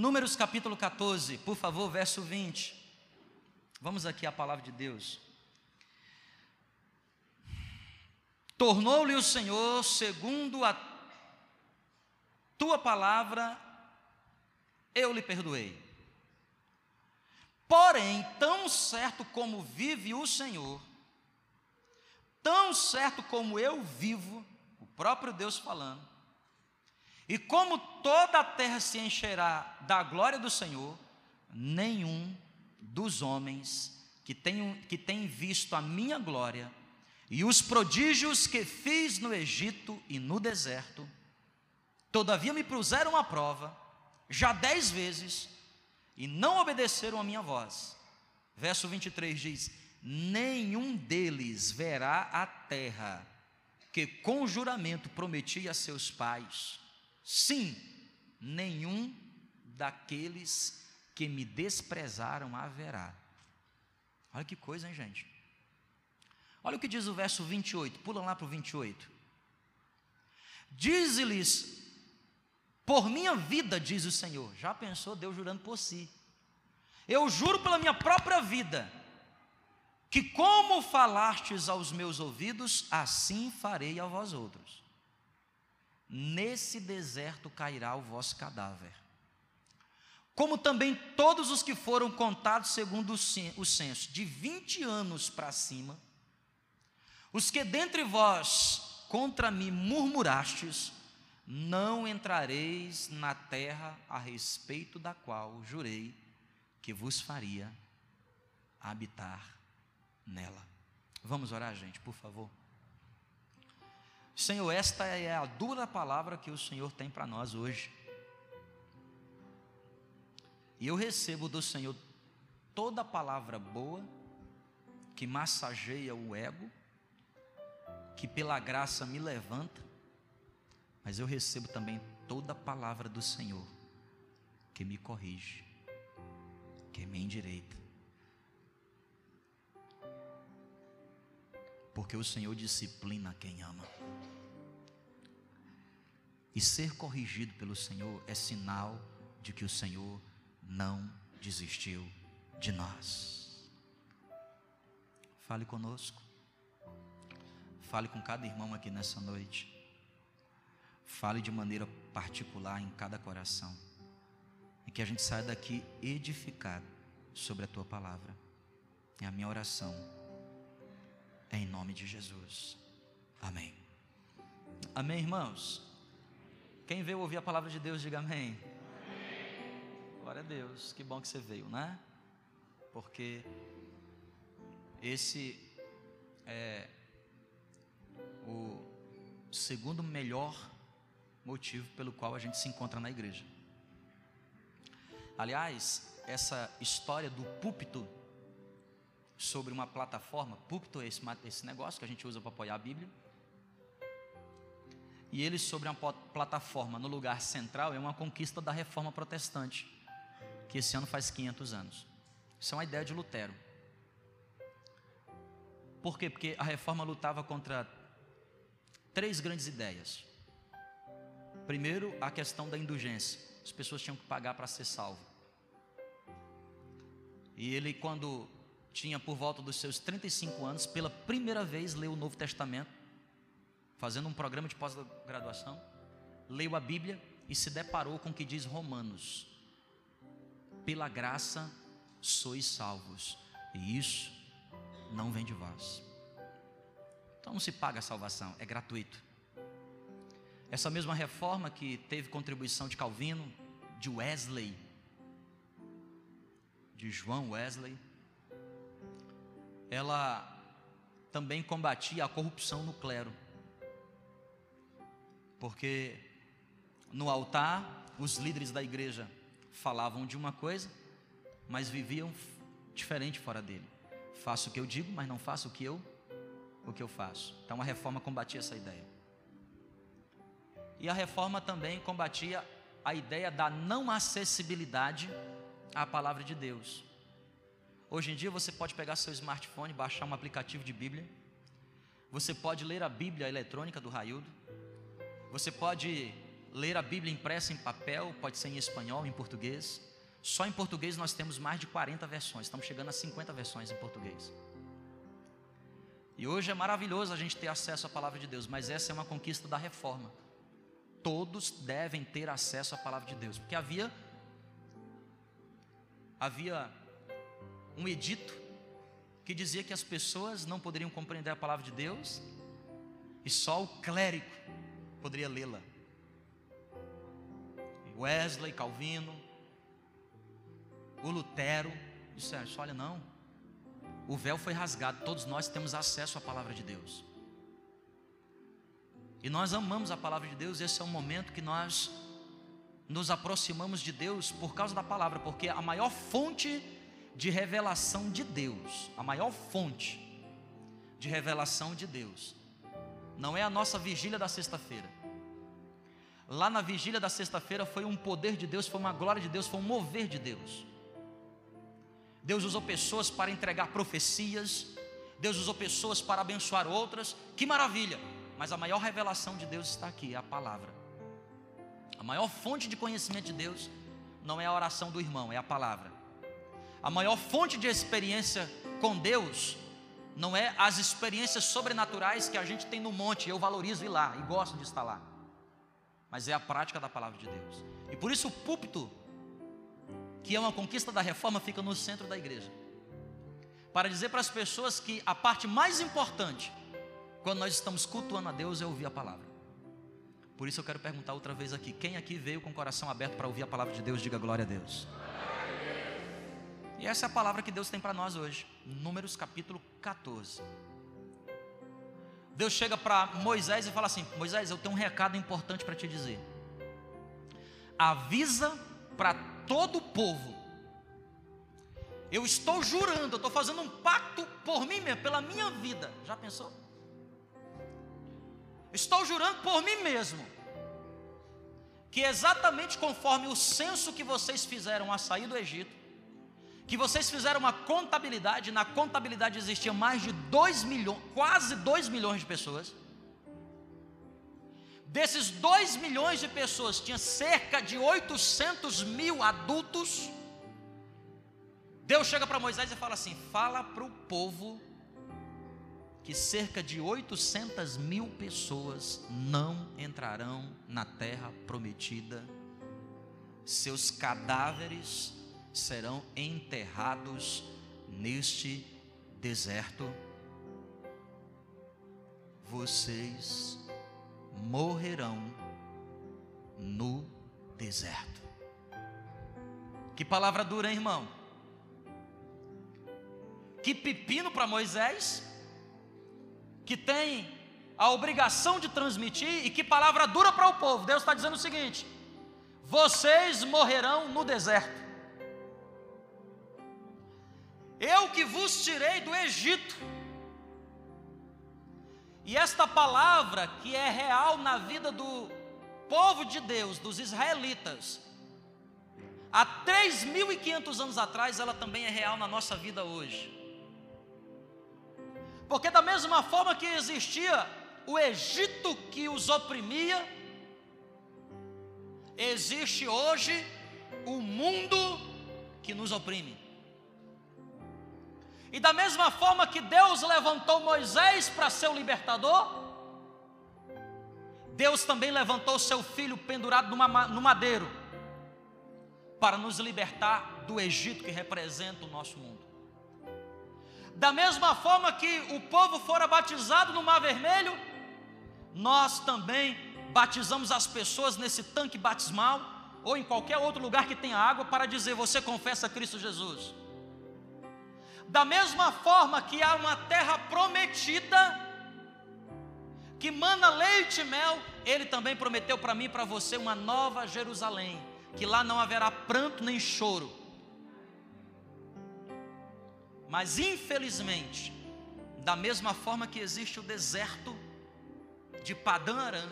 Números capítulo 14, por favor, verso 20. Vamos aqui à palavra de Deus. Tornou-lhe o Senhor, segundo a tua palavra, eu lhe perdoei. Porém, tão certo como vive o Senhor, tão certo como eu vivo, o próprio Deus falando, e como toda a terra se encherá da glória do Senhor, nenhum dos homens que tem, que tem visto a minha glória e os prodígios que fiz no Egito e no deserto, todavia me puseram à prova, já dez vezes, e não obedeceram a minha voz. Verso 23 diz: Nenhum deles verá a terra que com juramento prometi a seus pais Sim, nenhum daqueles que me desprezaram haverá. Olha que coisa, hein, gente? Olha o que diz o verso 28, pula lá para o 28. Diz-lhes, por minha vida, diz o Senhor. Já pensou Deus jurando por si? Eu juro pela minha própria vida, que como falastes aos meus ouvidos, assim farei a vós outros nesse deserto cairá o vosso cadáver. Como também todos os que foram contados segundo o censo, de 20 anos para cima, os que dentre vós contra mim murmurastes, não entrareis na terra a respeito da qual jurei que vos faria habitar nela. Vamos orar, gente, por favor. Senhor, esta é a dura palavra que o Senhor tem para nós hoje. E eu recebo do Senhor toda palavra boa, que massageia o ego, que pela graça me levanta, mas eu recebo também toda palavra do Senhor, que me corrige, que me endireita. Porque o Senhor disciplina quem ama. E ser corrigido pelo Senhor é sinal de que o Senhor não desistiu de nós. Fale conosco. Fale com cada irmão aqui nessa noite. Fale de maneira particular em cada coração. E que a gente saia daqui edificado sobre a tua palavra. É a minha oração. É em nome de Jesus. Amém. Amém, irmãos. Quem veio ouvir a palavra de Deus, diga amém. amém. Glória a Deus, que bom que você veio, né? Porque esse é o segundo melhor motivo pelo qual a gente se encontra na igreja. Aliás, essa história do púlpito sobre uma plataforma, púlpito é esse, esse negócio que a gente usa para apoiar a Bíblia e ele sobre uma plataforma no lugar central é uma conquista da reforma protestante, que esse ano faz 500 anos. Isso é uma ideia de Lutero. Por quê? Porque a reforma lutava contra três grandes ideias. Primeiro, a questão da indulgência. As pessoas tinham que pagar para ser salvo. E ele, quando tinha por volta dos seus 35 anos, pela primeira vez leu o Novo Testamento fazendo um programa de pós-graduação, leu a Bíblia e se deparou com o que diz Romanos: pela graça sois salvos, e isso não vem de vós. Então não se paga a salvação, é gratuito. Essa mesma reforma que teve contribuição de Calvino, de Wesley, de João Wesley, ela também combatia a corrupção no clero. Porque no altar, os líderes da igreja falavam de uma coisa, mas viviam diferente fora dele. Faço o que eu digo, mas não faço o que eu o que eu faço. Então a reforma combatia essa ideia. E a reforma também combatia a ideia da não acessibilidade à palavra de Deus. Hoje em dia você pode pegar seu smartphone, baixar um aplicativo de Bíblia. Você pode ler a Bíblia eletrônica do Raildo. Você pode ler a Bíblia impressa em papel, pode ser em espanhol, em português. Só em português nós temos mais de 40 versões, estamos chegando a 50 versões em português. E hoje é maravilhoso a gente ter acesso à palavra de Deus, mas essa é uma conquista da reforma. Todos devem ter acesso à palavra de Deus, porque havia havia um edito que dizia que as pessoas não poderiam compreender a palavra de Deus e só o clérigo poderia lê-la. Wesley, Calvino, o Lutero disseram: olha, não, o véu foi rasgado, todos nós temos acesso à palavra de Deus. E nós amamos a palavra de Deus, esse é o momento que nós nos aproximamos de Deus por causa da palavra, porque a maior fonte de revelação de Deus, a maior fonte de revelação de Deus, não é a nossa vigília da sexta-feira. Lá na vigília da sexta-feira foi um poder de Deus, foi uma glória de Deus, foi um mover de Deus. Deus usou pessoas para entregar profecias, Deus usou pessoas para abençoar outras, que maravilha! Mas a maior revelação de Deus está aqui, é a palavra. A maior fonte de conhecimento de Deus não é a oração do irmão, é a palavra. A maior fonte de experiência com Deus não é as experiências sobrenaturais que a gente tem no monte, eu valorizo ir lá e gosto de estar lá. Mas é a prática da palavra de Deus. E por isso o púlpito, que é uma conquista da reforma, fica no centro da igreja. Para dizer para as pessoas que a parte mais importante quando nós estamos cultuando a Deus é ouvir a palavra. Por isso eu quero perguntar outra vez aqui: quem aqui veio com o coração aberto para ouvir a palavra de Deus? Diga glória a Deus. E essa é a palavra que Deus tem para nós hoje. Números capítulo 14. Deus chega para Moisés e fala assim: Moisés, eu tenho um recado importante para te dizer. Avisa para todo o povo. Eu estou jurando, eu estou fazendo um pacto por mim mesmo, pela minha vida. Já pensou? Estou jurando por mim mesmo que exatamente conforme o censo que vocês fizeram a sair do Egito, que vocês fizeram uma contabilidade, na contabilidade existia mais de 2 milhões, quase 2 milhões de pessoas. Desses 2 milhões de pessoas, tinha cerca de 800 mil adultos. Deus chega para Moisés e fala assim: fala para o povo que cerca de 800 mil pessoas não entrarão na terra prometida, seus cadáveres serão enterrados neste deserto. Vocês morrerão no deserto. Que palavra dura, hein, irmão? Que pepino para Moisés que tem a obrigação de transmitir e que palavra dura para o povo. Deus está dizendo o seguinte: vocês morrerão no deserto. Eu que vos tirei do Egito. E esta palavra que é real na vida do povo de Deus, dos israelitas, há 3.500 anos atrás, ela também é real na nossa vida hoje. Porque, da mesma forma que existia o Egito que os oprimia, existe hoje o mundo que nos oprime. E da mesma forma que Deus levantou Moisés para ser o libertador, Deus também levantou seu filho pendurado numa, no madeiro, para nos libertar do Egito que representa o nosso mundo. Da mesma forma que o povo fora batizado no Mar Vermelho, nós também batizamos as pessoas nesse tanque batismal ou em qualquer outro lugar que tenha água para dizer você confessa Cristo Jesus. Da mesma forma que há uma terra prometida que mana leite e mel, ele também prometeu para mim e para você uma nova Jerusalém, que lá não haverá pranto nem choro, mas infelizmente, da mesma forma que existe o deserto de Padã Aram,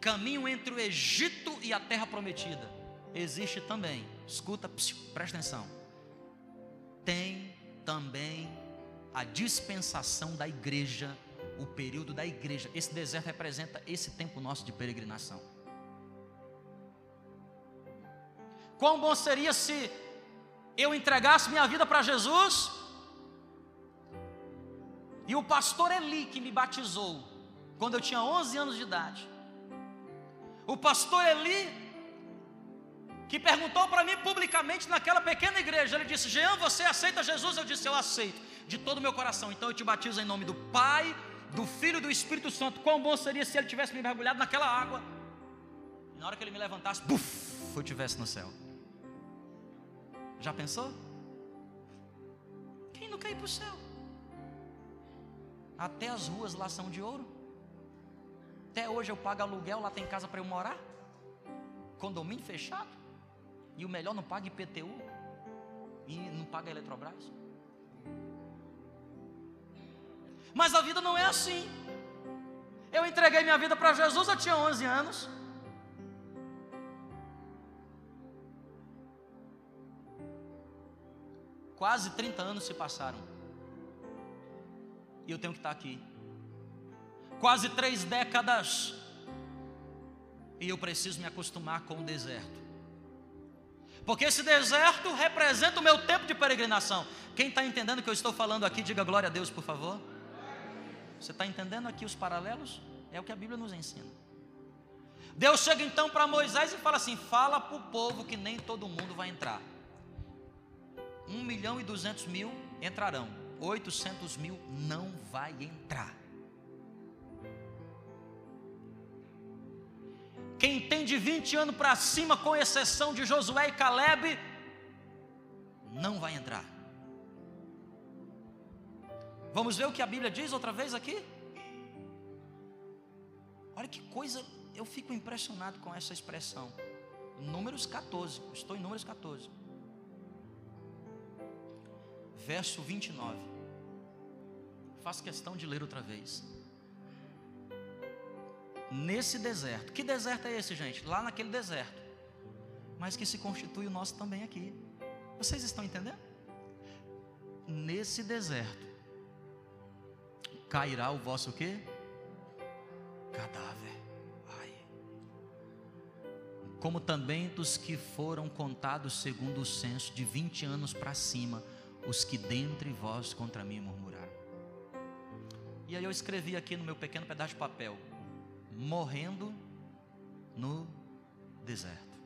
caminho entre o Egito e a terra prometida, existe também, escuta, presta atenção, tem também a dispensação da igreja, o período da igreja. Esse deserto representa esse tempo nosso de peregrinação. Quão bom seria se eu entregasse minha vida para Jesus e o pastor Eli, que me batizou quando eu tinha 11 anos de idade, o pastor Eli que perguntou para mim publicamente naquela pequena igreja. Ele disse: Jean, você aceita Jesus? Eu disse: Eu aceito, de todo o meu coração. Então eu te batizo em nome do Pai, do Filho e do Espírito Santo. Quão bom seria se ele tivesse me mergulhado naquela água. E na hora que ele me levantasse, buf, eu estivesse no céu. Já pensou? Quem não quer ir para o céu? Até as ruas lá são de ouro. Até hoje eu pago aluguel, lá tem casa para eu morar. Condomínio fechado. E o melhor não paga IPTU e não paga Eletrobras. Mas a vida não é assim. Eu entreguei minha vida para Jesus, eu tinha 11 anos. Quase 30 anos se passaram. E eu tenho que estar aqui. Quase três décadas. E eu preciso me acostumar com o deserto. Porque esse deserto representa o meu tempo de peregrinação. Quem está entendendo o que eu estou falando aqui, diga glória a Deus, por favor. Você está entendendo aqui os paralelos? É o que a Bíblia nos ensina. Deus chega então para Moisés e fala assim: fala para o povo que nem todo mundo vai entrar. Um milhão e duzentos mil entrarão, oitocentos mil não vai entrar. Quem tem de 20 anos para cima, com exceção de Josué e Caleb, não vai entrar. Vamos ver o que a Bíblia diz outra vez aqui? Olha que coisa, eu fico impressionado com essa expressão. Números 14, estou em Números 14, verso 29. Faço questão de ler outra vez nesse deserto. Que deserto é esse, gente? Lá naquele deserto. Mas que se constitui o nosso também aqui. Vocês estão entendendo? Nesse deserto cairá o vosso quê? Cadáver. Ai. Como também dos que foram contados segundo o censo de 20 anos para cima, os que dentre vós contra mim murmuraram. E aí eu escrevi aqui no meu pequeno pedaço de papel: morrendo no deserto.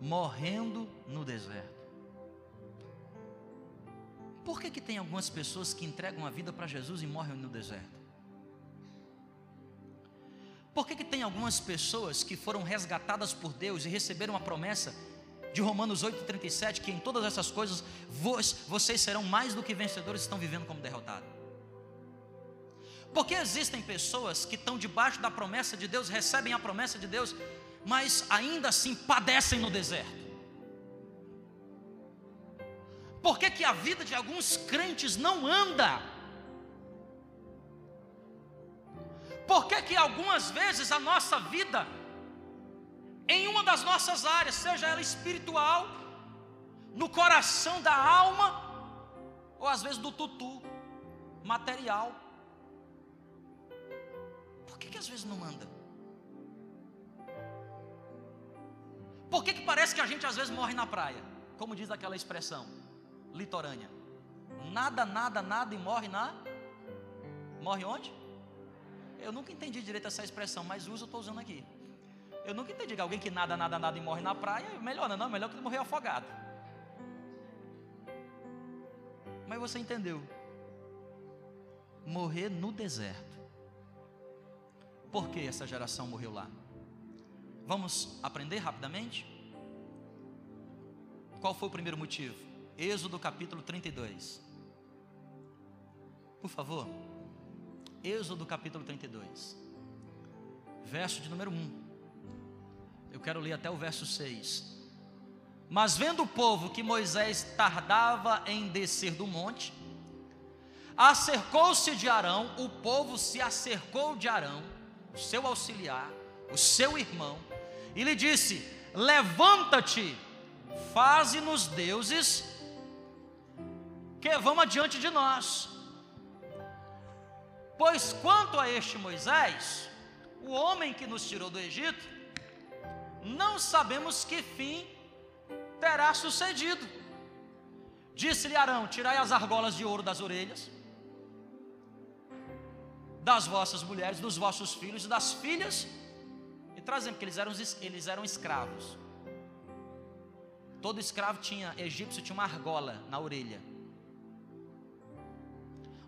Morrendo no deserto. Por que, que tem algumas pessoas que entregam a vida para Jesus e morrem no deserto? Por que, que tem algumas pessoas que foram resgatadas por Deus e receberam a promessa de Romanos 8,37, que em todas essas coisas vocês serão mais do que vencedores, estão vivendo como derrotados? Porque existem pessoas que estão debaixo da promessa de Deus, recebem a promessa de Deus, mas ainda assim padecem no deserto. Por que, que a vida de alguns crentes não anda? Por que, que algumas vezes a nossa vida, em uma das nossas áreas, seja ela espiritual, no coração da alma, ou às vezes do tutu, material, que, que às vezes não anda? Por que, que parece que a gente às vezes morre na praia? Como diz aquela expressão litorânea. Nada, nada, nada e morre na. Morre onde? Eu nunca entendi direito essa expressão, mas uso, estou usando aqui. Eu nunca entendi que alguém que nada, nada, nada e morre na praia, melhor não, não melhor que morrer afogado. Mas você entendeu? Morrer no deserto. Por que essa geração morreu lá? Vamos aprender rapidamente? Qual foi o primeiro motivo? Êxodo capítulo 32. Por favor. Êxodo capítulo 32. Verso de número 1. Eu quero ler até o verso 6. Mas vendo o povo que Moisés tardava em descer do monte, acercou-se de Arão, o povo se acercou de Arão o seu auxiliar, o seu irmão, e lhe disse: Levanta-te, faze-nos deuses que vão adiante de nós. Pois quanto a este Moisés, o homem que nos tirou do Egito, não sabemos que fim terá sucedido. Disse-lhe Arão: Tirai as argolas de ouro das orelhas das vossas mulheres, dos vossos filhos e das filhas, e trazem, porque eles eram, eles eram escravos. Todo escravo tinha, egípcio tinha uma argola na orelha.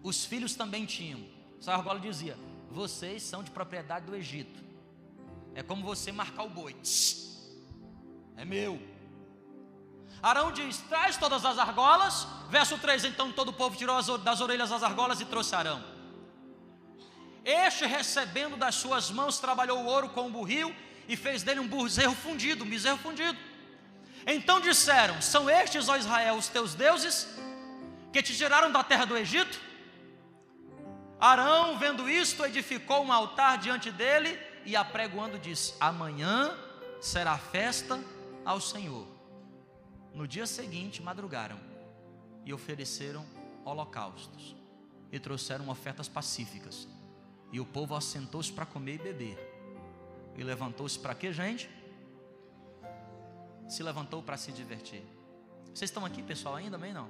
Os filhos também tinham. Essa argola dizia: Vocês são de propriedade do Egito. É como você marcar o boi. É meu. Arão diz: Traz todas as argolas. Verso 3: Então todo o povo tirou das orelhas as argolas e trouxe Arão. Este, recebendo das suas mãos, trabalhou o ouro com o burril e fez dele um bezerro fundido, um bezerro fundido. Então disseram: São estes, ó Israel, os teus deuses, que te tiraram da terra do Egito? Arão, vendo isto, edificou um altar diante dele e apregoando disse: Amanhã será festa ao Senhor. No dia seguinte, madrugaram e ofereceram holocaustos e trouxeram ofertas pacíficas. E o povo assentou-se para comer e beber. E levantou-se para quê, gente? Se levantou para se divertir. Vocês estão aqui, pessoal, ainda bem não?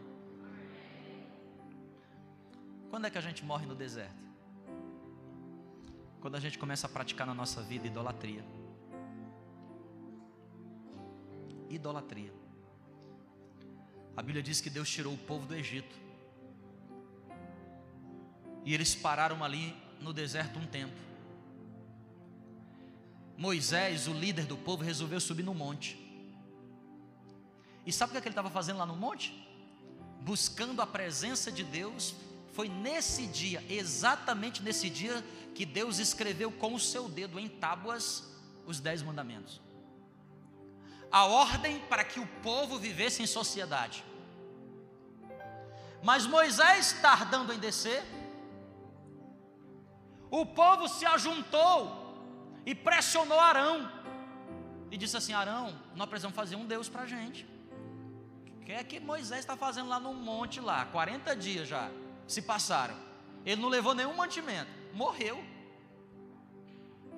Quando é que a gente morre no deserto? Quando a gente começa a praticar na nossa vida idolatria. Idolatria. A Bíblia diz que Deus tirou o povo do Egito. E eles pararam ali no deserto um tempo. Moisés, o líder do povo, resolveu subir no monte. E sabe o que, é que ele estava fazendo lá no monte? Buscando a presença de Deus foi nesse dia, exatamente nesse dia, que Deus escreveu com o seu dedo em tábuas os dez mandamentos. A ordem para que o povo vivesse em sociedade. Mas Moisés tardando em descer, o povo se ajuntou e pressionou Arão. E disse assim: Arão, nós precisamos fazer um Deus para a gente. O que é que Moisés está fazendo lá no monte lá? 40 dias já se passaram. Ele não levou nenhum mantimento, morreu.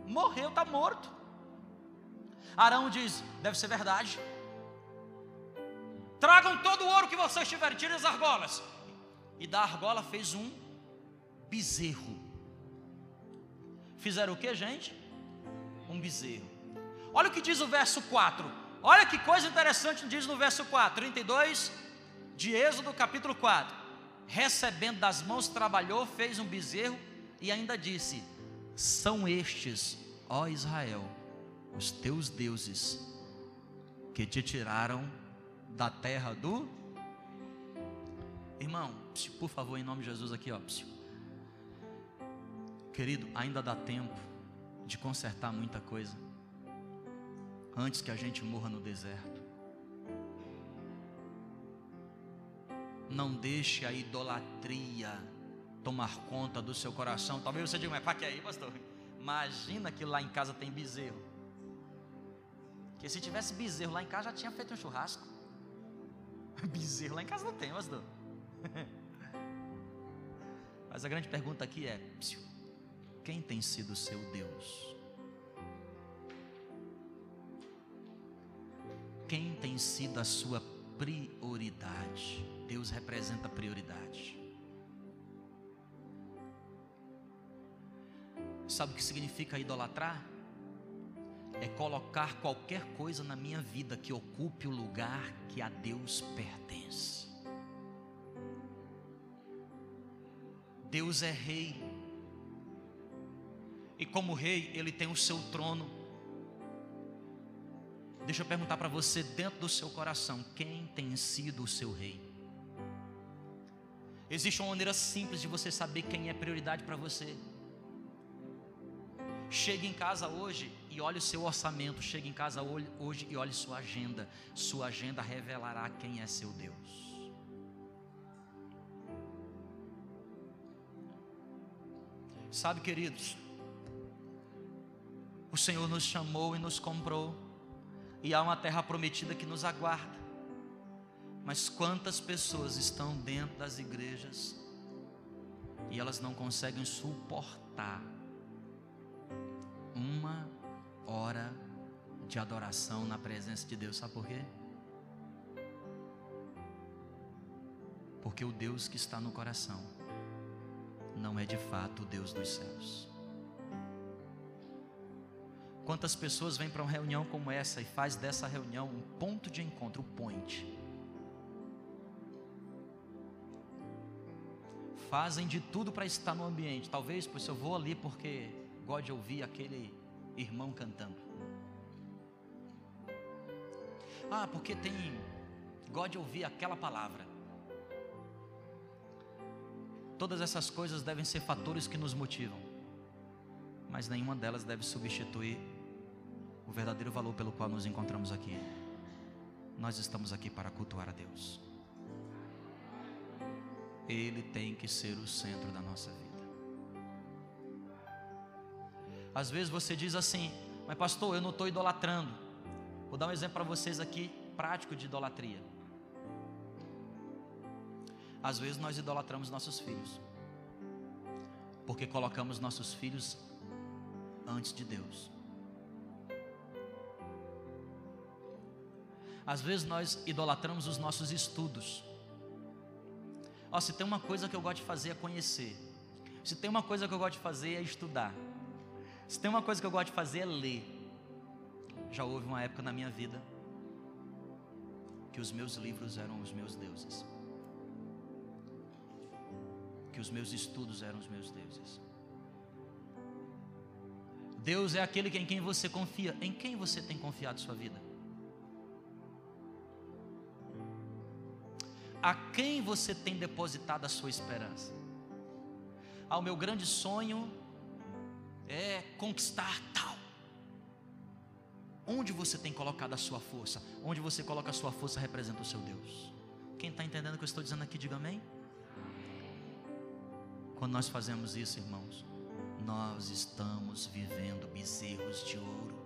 Morreu, está morto. Arão diz: deve ser verdade. Tragam todo o ouro que vocês tiverem, tirem as argolas. E da argola fez um bezerro. Fizeram o que, gente? Um bezerro. Olha o que diz o verso 4. Olha que coisa interessante diz no verso 4, 32 de Êxodo, capítulo 4 recebendo das mãos, trabalhou, fez um bezerro e ainda disse: São estes, ó Israel, os teus deuses, que te tiraram da terra do. Irmão, por favor, em nome de Jesus, aqui, ó. Querido, ainda dá tempo de consertar muita coisa antes que a gente morra no deserto. Não deixe a idolatria tomar conta do seu coração. Talvez você diga, mas para que aí, pastor? Imagina que lá em casa tem bezerro. Que se tivesse bezerro lá em casa já tinha feito um churrasco. Bezerro lá em casa não tem, pastor. Mas a grande pergunta aqui é: quem tem sido seu Deus? Quem tem sido a sua prioridade? Deus representa prioridade. Sabe o que significa idolatrar? É colocar qualquer coisa na minha vida que ocupe o lugar que a Deus pertence. Deus é rei. E como rei, ele tem o seu trono. Deixa eu perguntar para você, dentro do seu coração, quem tem sido o seu rei? Existe uma maneira simples de você saber quem é prioridade para você. Chegue em casa hoje e olhe o seu orçamento. Chegue em casa hoje e olhe sua agenda. Sua agenda revelará quem é seu Deus. Sabe, queridos, o Senhor nos chamou e nos comprou, e há uma terra prometida que nos aguarda. Mas quantas pessoas estão dentro das igrejas e elas não conseguem suportar uma hora de adoração na presença de Deus. Sabe por quê? Porque o Deus que está no coração não é de fato o Deus dos céus. Quantas pessoas vêm para uma reunião como essa e faz dessa reunião um ponto de encontro, um point. Fazem de tudo para estar no ambiente. Talvez, pois eu vou ali porque gosto de ouvir aquele irmão cantando. Ah, porque tem gosto de ouvir aquela palavra. Todas essas coisas devem ser fatores que nos motivam, mas nenhuma delas deve substituir o verdadeiro valor pelo qual nos encontramos aqui. Nós estamos aqui para cultuar a Deus. Ele tem que ser o centro da nossa vida. Às vezes você diz assim, mas pastor, eu não estou idolatrando. Vou dar um exemplo para vocês aqui, prático de idolatria. Às vezes nós idolatramos nossos filhos, porque colocamos nossos filhos antes de Deus. Às vezes nós idolatramos os nossos estudos. Ó, se tem uma coisa que eu gosto de fazer é conhecer. Se tem uma coisa que eu gosto de fazer é estudar. Se tem uma coisa que eu gosto de fazer é ler. Já houve uma época na minha vida que os meus livros eram os meus deuses. Que os meus estudos eram os meus deuses. Deus é aquele em quem você confia. Em quem você tem confiado sua vida? A quem você tem depositado a sua esperança? Ah, o meu grande sonho é conquistar tal. Onde você tem colocado a sua força? Onde você coloca a sua força representa o seu Deus. Quem está entendendo o que eu estou dizendo aqui, diga amém. Quando nós fazemos isso, irmãos, nós estamos vivendo bezerros de ouro,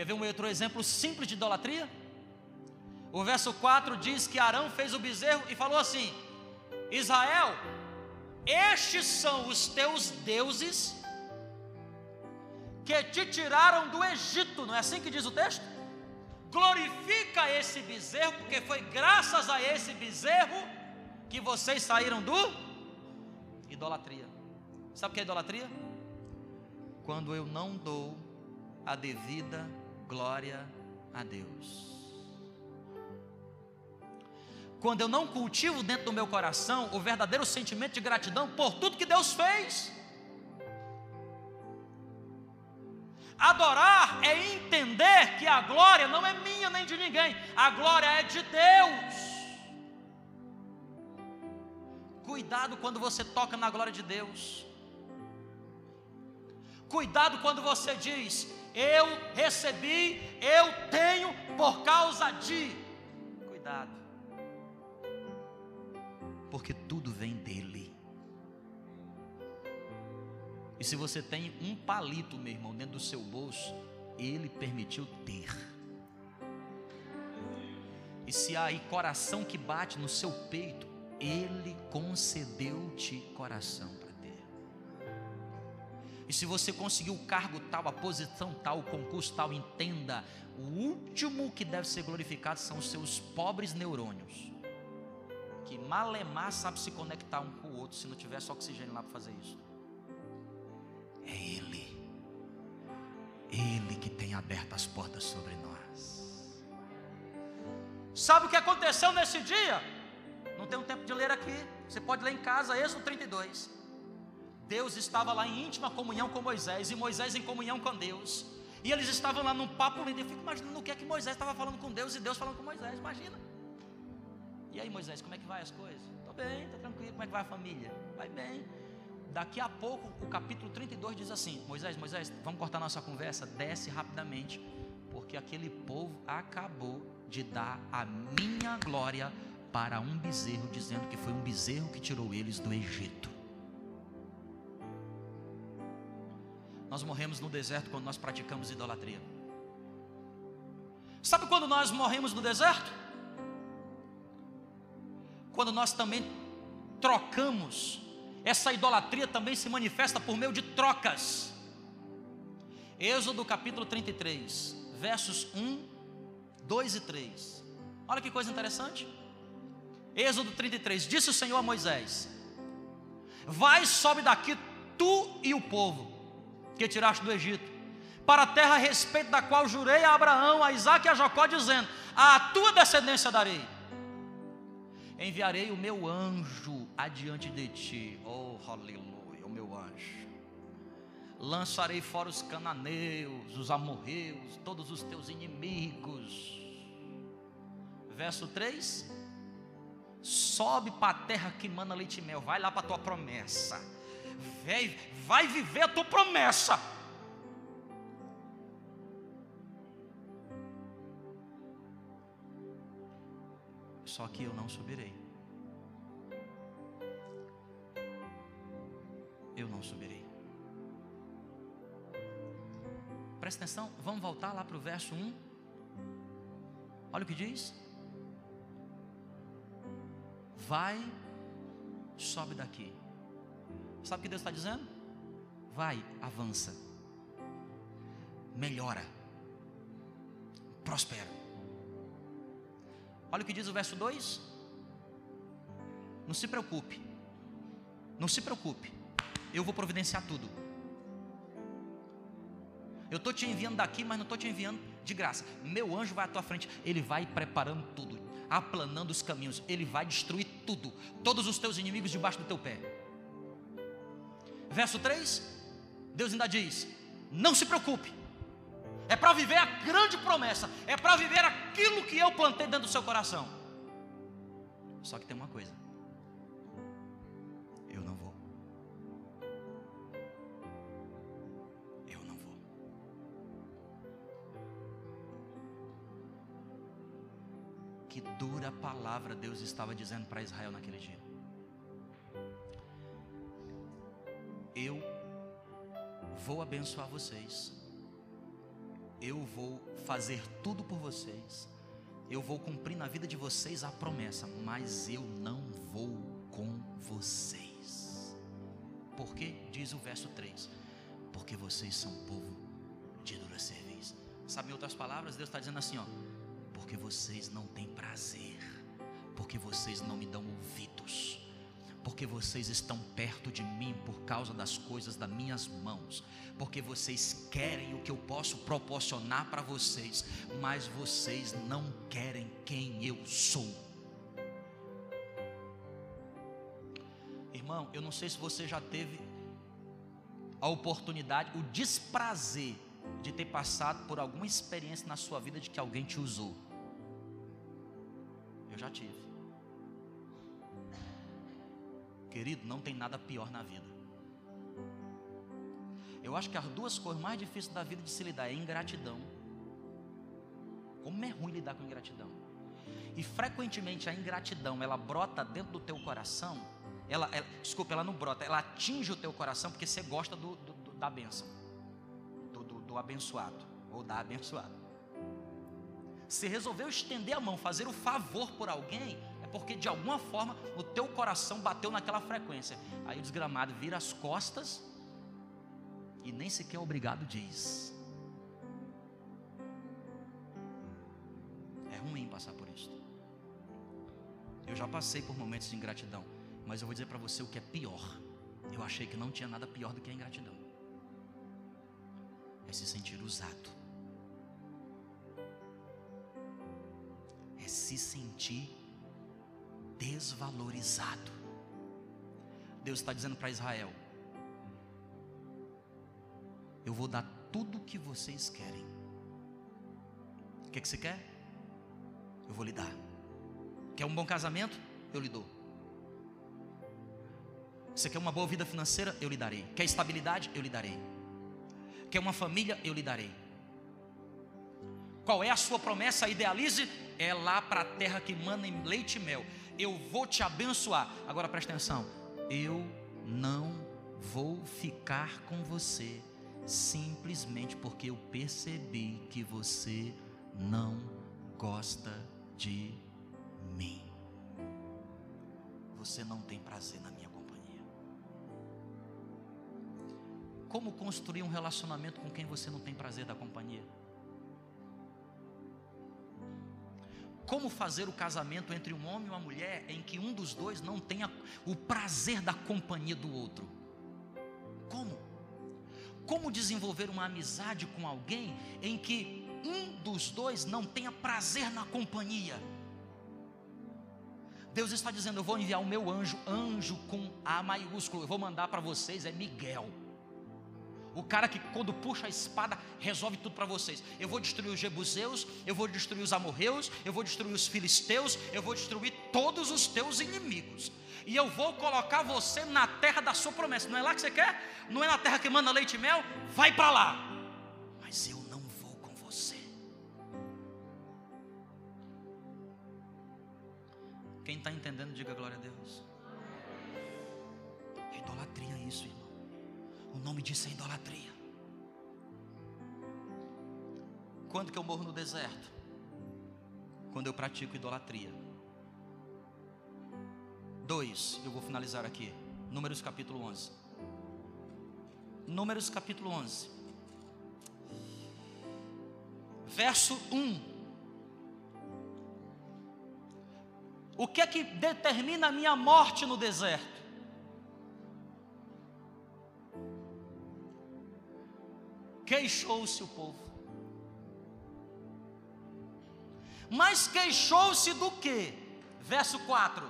Quer ver um outro exemplo simples de idolatria? O verso 4 diz que Arão fez o bezerro e falou assim: Israel, estes são os teus deuses que te tiraram do Egito, não é assim que diz o texto? Glorifica esse bezerro, porque foi graças a esse bezerro que vocês saíram do idolatria. Sabe o que é idolatria? Quando eu não dou a devida glória a Deus. Quando eu não cultivo dentro do meu coração o verdadeiro sentimento de gratidão por tudo que Deus fez. Adorar é entender que a glória não é minha nem de ninguém, a glória é de Deus. Cuidado quando você toca na glória de Deus. Cuidado quando você diz: Eu recebi, eu tenho por causa de. Cuidado, porque tudo vem dele. E se você tem um palito, meu irmão, dentro do seu bolso, ele permitiu ter. E se há aí coração que bate no seu peito, ele concedeu-te coração. E se você conseguiu o cargo tal, a posição tal, o concurso tal, entenda, o último que deve ser glorificado são os seus pobres neurônios. Que malemar sabe se conectar um com o outro se não tivesse oxigênio lá para fazer isso. É Ele. Ele que tem aberto as portas sobre nós. Sabe o que aconteceu nesse dia? Não tem um tempo de ler aqui. Você pode ler em casa, Êxodo 32. Deus estava lá em íntima comunhão com Moisés, e Moisés em comunhão com Deus. E eles estavam lá num papo lindo. Eu fico imaginando o que é que Moisés estava falando com Deus e Deus falando com Moisés. Imagina. E aí, Moisés, como é que vai as coisas? Estou bem, estou tranquilo. Como é que vai a família? Vai bem. Daqui a pouco, o capítulo 32 diz assim: Moisés, Moisés, vamos cortar nossa conversa, desce rapidamente, porque aquele povo acabou de dar a minha glória para um bezerro, dizendo que foi um bezerro que tirou eles do Egito. Nós morremos no deserto quando nós praticamos idolatria. Sabe quando nós morremos no deserto? Quando nós também trocamos Essa idolatria também se manifesta por meio de trocas. Êxodo capítulo 33, versos 1, 2 e 3. Olha que coisa interessante. Êxodo 33: Disse o Senhor a Moisés: Vai, sobe daqui, tu e o povo que tiraste do Egito, para a terra a respeito da qual jurei a Abraão, a Isaac e a Jacó, dizendo: A tua descendência darei. Enviarei o meu anjo adiante de ti. Oh, aleluia, o meu anjo. Lançarei fora os cananeus, os amorreus, todos os teus inimigos. Verso 3 sobe para a terra que manda leite e mel, vai lá para a tua promessa, vai, vai viver a tua promessa. Só que eu não subirei. Eu não subirei. Presta atenção, vamos voltar lá para o verso 1. Olha o que diz. Vai, sobe daqui. Sabe o que Deus está dizendo? Vai, avança, melhora, prospera. Olha o que diz o verso 2: Não se preocupe, não se preocupe, eu vou providenciar tudo. Eu estou te enviando daqui, mas não estou te enviando de graça. Meu anjo vai à tua frente, ele vai preparando tudo aplanando os caminhos, Ele vai destruir tudo, todos os teus inimigos debaixo do teu pé. Verso 3, Deus ainda diz: Não se preocupe, é para viver a grande promessa, é para viver aquilo que eu plantei dentro do seu coração. Só que tem uma coisa: Que dura palavra Deus estava dizendo para Israel naquele dia. Vou abençoar vocês. Eu vou fazer tudo por vocês. Eu vou cumprir na vida de vocês a promessa, mas eu não vou com vocês. Por quê? Diz o verso 3: Porque vocês são povo de dura serviço. Sabe em outras palavras, Deus está dizendo assim: ó porque vocês não têm prazer, porque vocês não me dão ouvidos, porque vocês estão perto de mim por causa das coisas das minhas mãos, porque vocês querem o que eu posso proporcionar para vocês, mas vocês não querem quem eu sou. Irmão, eu não sei se você já teve a oportunidade, o desprazer de ter passado por alguma experiência na sua vida de que alguém te usou já tive. Querido, não tem nada pior na vida. Eu acho que as duas coisas mais difíceis da vida de se lidar é ingratidão. Como é ruim lidar com ingratidão. E frequentemente a ingratidão, ela brota dentro do teu coração. Ela, ela, desculpa, ela não brota, ela atinge o teu coração porque você gosta do, do, do da bênção, do, do abençoado, ou da abençoada. Se resolveu estender a mão, fazer o favor por alguém, porque de alguma forma o teu coração bateu naquela frequência. Aí o desgramado vira as costas e nem sequer obrigado diz. É ruim passar por isso. Eu já passei por momentos de ingratidão, mas eu vou dizer para você o que é pior. Eu achei que não tinha nada pior do que a ingratidão. É se sentir usado. se sentir desvalorizado. Deus está dizendo para Israel: Eu vou dar tudo o que vocês querem. O que, é que você quer? Eu vou lhe dar. Quer um bom casamento? Eu lhe dou. Você quer uma boa vida financeira? Eu lhe darei. Quer estabilidade? Eu lhe darei. Quer uma família? Eu lhe darei. Qual é a sua promessa? Idealize é lá para a terra que manda em leite e mel. Eu vou te abençoar. Agora presta atenção. Eu não vou ficar com você simplesmente porque eu percebi que você não gosta de mim. Você não tem prazer na minha companhia. Como construir um relacionamento com quem você não tem prazer da companhia? Como fazer o casamento entre um homem e uma mulher em que um dos dois não tenha o prazer da companhia do outro? Como? Como desenvolver uma amizade com alguém em que um dos dois não tenha prazer na companhia? Deus está dizendo: Eu vou enviar o meu anjo, anjo com A maiúsculo, eu vou mandar para vocês, é Miguel. O cara que quando puxa a espada resolve tudo para vocês. Eu vou destruir os jebuseus, eu vou destruir os amorreus, eu vou destruir os filisteus, eu vou destruir todos os teus inimigos. E eu vou colocar você na terra da sua promessa. Não é lá que você quer? Não é na terra que manda leite e mel? Vai para lá. Mas eu não vou com você. Quem está entendendo, diga glória a Deus. Nome disso é idolatria. Quando que eu morro no deserto? Quando eu pratico idolatria. Dois, eu vou finalizar aqui. Números capítulo 11. Números capítulo 11. Verso 1. O que é que determina a minha morte no deserto? Queixou-se o povo. Mas queixou-se do que? Verso 4.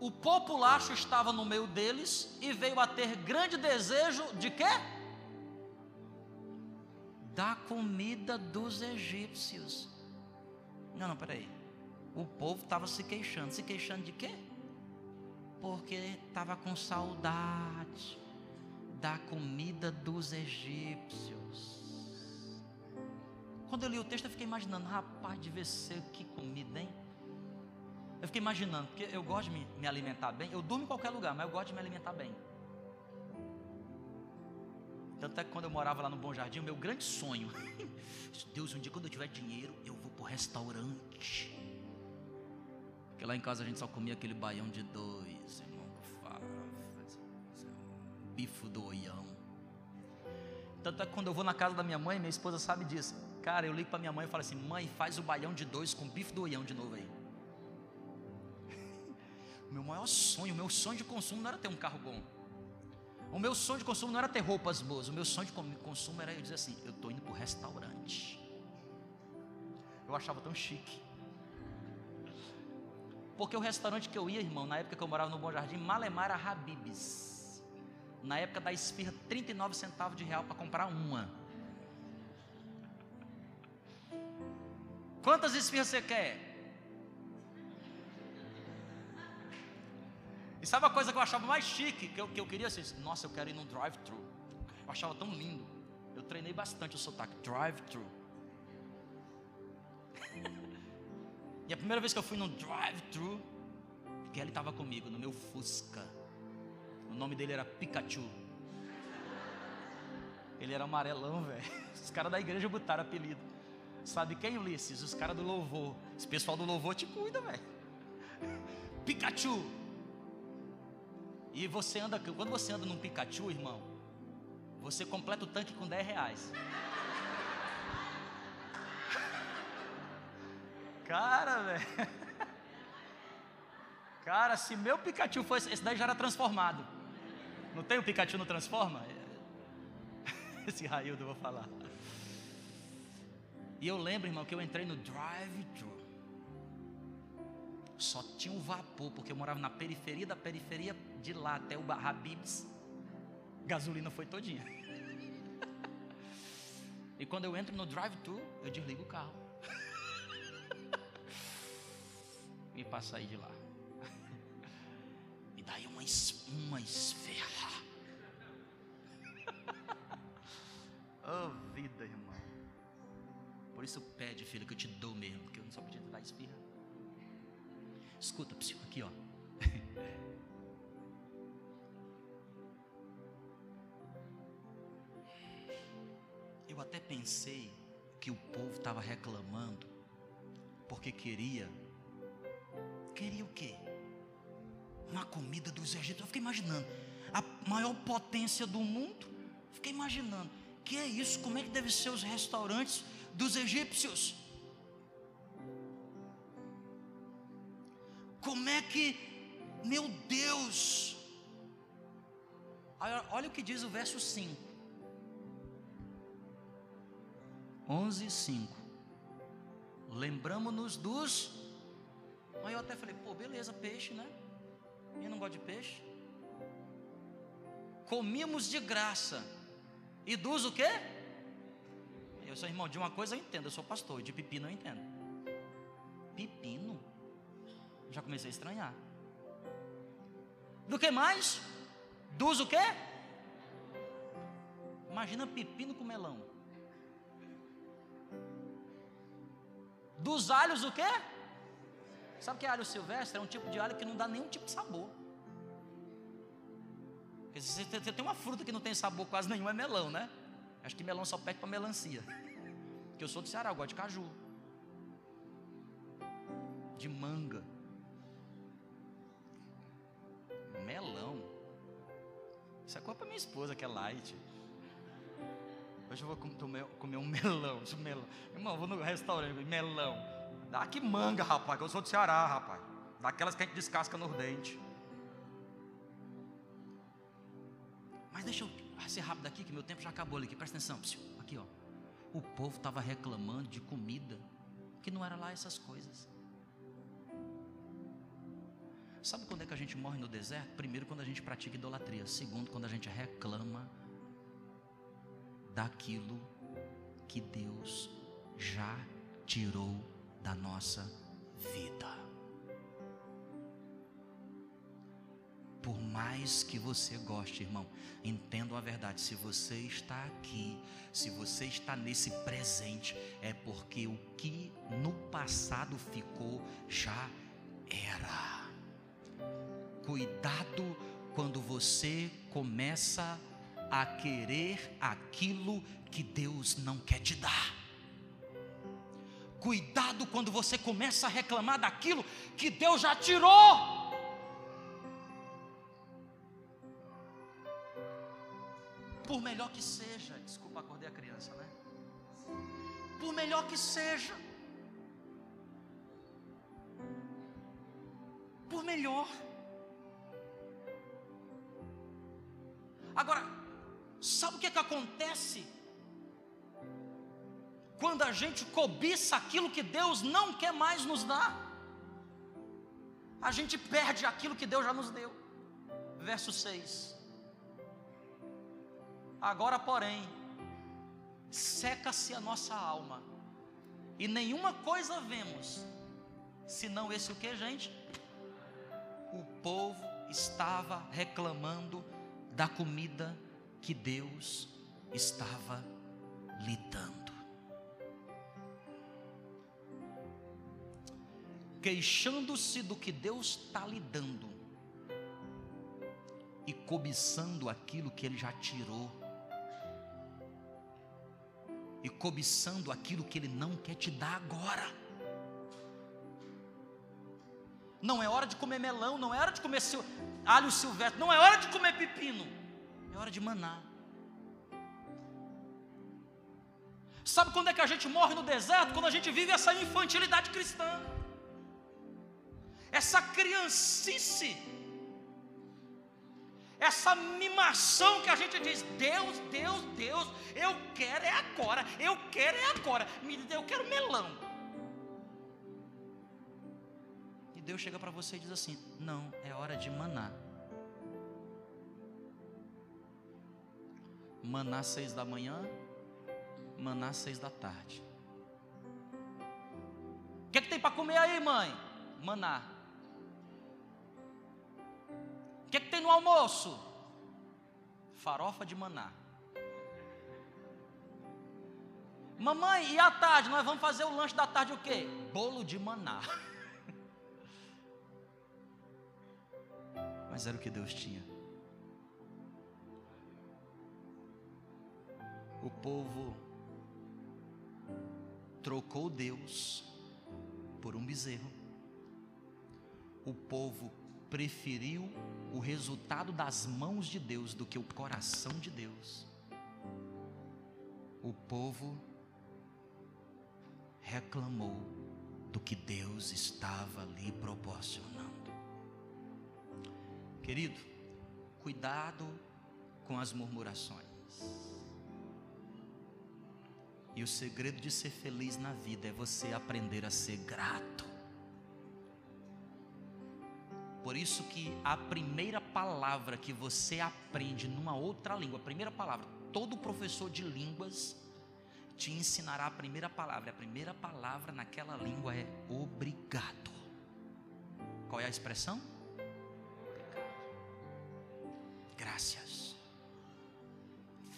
O populacho estava no meio deles e veio a ter grande desejo de quê? Da comida dos egípcios. Não, não, peraí. O povo estava se queixando. Se queixando de quê? Porque estava com saudade da comida dos egípcios. Quando eu li o texto, eu fiquei imaginando, rapaz, devia ser que comida, hein? Eu fiquei imaginando, porque eu gosto de me, me alimentar bem. Eu durmo em qualquer lugar, mas eu gosto de me alimentar bem. Tanto é que quando eu morava lá no Bom Jardim, o meu grande sonho, Deus, um dia quando eu tiver dinheiro, eu vou para o restaurante. Porque lá em casa a gente só comia aquele baião de dois, irmão, bifo do oião. Tanto é que quando eu vou na casa da minha mãe, minha esposa sabe disso. Cara, eu ligo para minha mãe e falo assim: mãe, faz o baião de dois com bife do oião de novo aí. o meu maior sonho, o meu sonho de consumo não era ter um carro bom. O meu sonho de consumo não era ter roupas boas. O meu sonho de consumo era eu dizer assim: eu estou indo para o restaurante. Eu achava tão chique. Porque o restaurante que eu ia, irmão, na época que eu morava no Bom Jardim, Malemar era Habibs. Na época da esfirra, 39 centavos de real para comprar uma. Quantas esfirras você quer? E sabe a coisa que eu achava mais chique, que eu, que eu queria assim, nossa, eu quero ir num drive-thru. Eu achava tão lindo. Eu treinei bastante o sotaque, drive-thru. E a primeira vez que eu fui num drive-thru, Kelly estava comigo no meu Fusca. O nome dele era Pikachu. Ele era amarelão, velho. Os caras da igreja botaram apelido. Sabe quem, Ulisses? Os caras do louvor. Esse pessoal do louvor te cuida, velho. Pikachu. E você anda, quando você anda num Pikachu, irmão, você completa o tanque com 10 reais. Cara, velho. Cara, se meu Pikachu fosse. Esse daí já era transformado. Não tem o Pikachu no Transforma? Esse Raildo eu vou falar. E eu lembro, irmão, que eu entrei no drive-thru. Só tinha um vapor, porque eu morava na periferia da periferia de lá até o Habibs. Gasolina foi todinha. E quando eu entro no drive-thru, eu desligo o carro. E para sair de lá. Me daí uma, uma esferra. oh, vida, irmão. Por isso pede, filho, que eu te dou mesmo, porque eu não só podia te dar esfirra. Escuta, psico, aqui, ó. Eu até pensei que o povo estava reclamando porque queria Queria o quê? uma comida dos egípcios. Eu fiquei imaginando, a maior potência do mundo. Fiquei imaginando, que é isso? Como é que devem ser os restaurantes dos egípcios? Como é que, meu Deus, olha o que diz o verso 5. 11, 5. Lembramos-nos dos. Aí eu até falei, pô, beleza, peixe, né? Quem não gosta de peixe? Comíamos de graça. E dos o quê? Eu sou irmão, de uma coisa eu entendo, eu sou pastor, de pepino eu entendo. Pepino? Já comecei a estranhar. Do que mais? Dos o quê? Imagina pepino com melão. Dos alhos o quê? Sabe que alho silvestre? É um tipo de alho que não dá nenhum tipo de sabor. Você tem uma fruta que não tem sabor quase nenhum, é melão, né? Acho que melão só pede para melancia. Porque eu sou do Ceará, eu gosto de caju. De manga. Melão. Isso é coisa para minha esposa, que é light. Hoje eu vou comer, comer um melão. Um melão. Irmão, vou no restaurante, melão. Dá que manga, rapaz, que eu sou do Ceará, rapaz. Daquelas que a gente descasca no dente. Mas deixa eu ser rápido aqui, que meu tempo já acabou ali. Presta atenção. Aqui, ó. O povo estava reclamando de comida, que não era lá essas coisas. Sabe quando é que a gente morre no deserto? Primeiro, quando a gente pratica idolatria. Segundo, quando a gente reclama daquilo que Deus já tirou da nossa vida. Por mais que você goste, irmão, entenda a verdade. Se você está aqui, se você está nesse presente, é porque o que no passado ficou já era. Cuidado quando você começa a querer aquilo que Deus não quer te dar. Cuidado quando você começa a reclamar daquilo que Deus já tirou. Por melhor que seja, desculpa, acordei a criança, né? Por melhor que seja, por melhor. Agora, Sabe o que, é que acontece? Quando a gente cobiça aquilo que Deus não quer mais nos dar, a gente perde aquilo que Deus já nos deu. Verso 6. Agora, porém, seca-se a nossa alma, e nenhuma coisa vemos, senão esse o que, gente? O povo estava reclamando da comida que Deus estava lhe dando. Queixando-se do que Deus está lhe dando e cobiçando aquilo que Ele já tirou, e cobiçando aquilo que Ele não quer te dar agora. Não é hora de comer melão, não é hora de comer alho silvestre, não é hora de comer pepino. É hora de manar. Sabe quando é que a gente morre no deserto? Quando a gente vive essa infantilidade cristã, essa criancice, essa mimação que a gente diz: Deus, Deus, Deus, eu quero é agora, eu quero é agora, eu quero melão. E Deus chega para você e diz assim: Não, é hora de manar. Maná seis da manhã, maná seis da tarde. O que, é que tem para comer aí, mãe? Maná. O que, é que tem no almoço? Farofa de maná. Mamãe, e à tarde? Nós vamos fazer o lanche da tarde o quê? Bolo de maná. Mas era o que Deus tinha. o povo trocou Deus por um bezerro. O povo preferiu o resultado das mãos de Deus do que o coração de Deus, o povo reclamou do que Deus estava lhe proporcionando. Querido, cuidado com as murmurações. E o segredo de ser feliz na vida é você aprender a ser grato. Por isso que a primeira palavra que você aprende numa outra língua, a primeira palavra, todo professor de línguas te ensinará a primeira palavra. A primeira palavra naquela língua é obrigado. Qual é a expressão? Graças.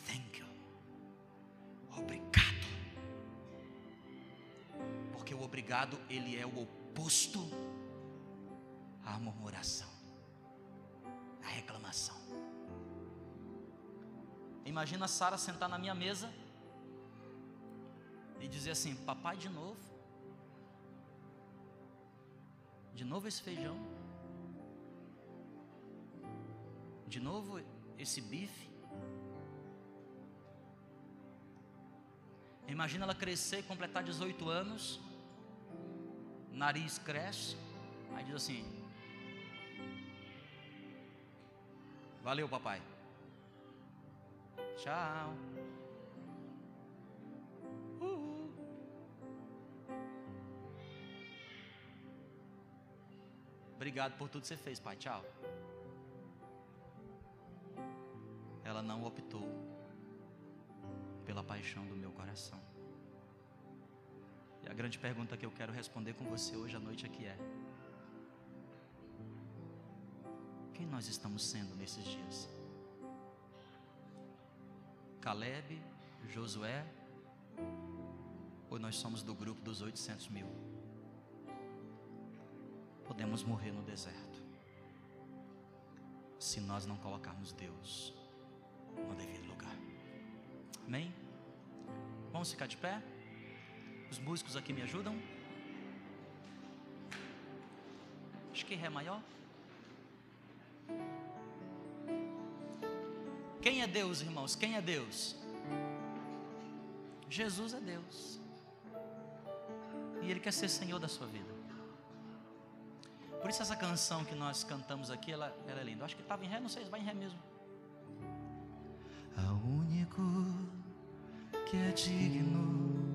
Thank you. Obrigado. Porque o obrigado, ele é o oposto a murmuração, a reclamação. Imagina Sara sentar na minha mesa e dizer assim: Papai, de novo, de novo esse feijão, de novo esse bife. Imagina ela crescer, completar 18 anos, nariz cresce, aí diz assim: Valeu, papai. Tchau. Obrigado por tudo que você fez, pai. Tchau. Ela não optou pela paixão do meu coração. E a grande pergunta que eu quero responder com você hoje à noite aqui é: Quem nós estamos sendo nesses dias? Caleb, Josué, ou nós somos do grupo dos 800 mil? Podemos morrer no deserto, se nós não colocarmos Deus no devido lugar. Amém? Vamos ficar de pé? Os músicos aqui me ajudam? Acho que Ré maior. Quem é Deus, irmãos? Quem é Deus? Jesus é Deus. E Ele quer ser Senhor da sua vida. Por isso essa canção que nós cantamos aqui, ela, ela é linda. Eu acho que estava em Ré, não sei se vai em Ré mesmo. A único que é digno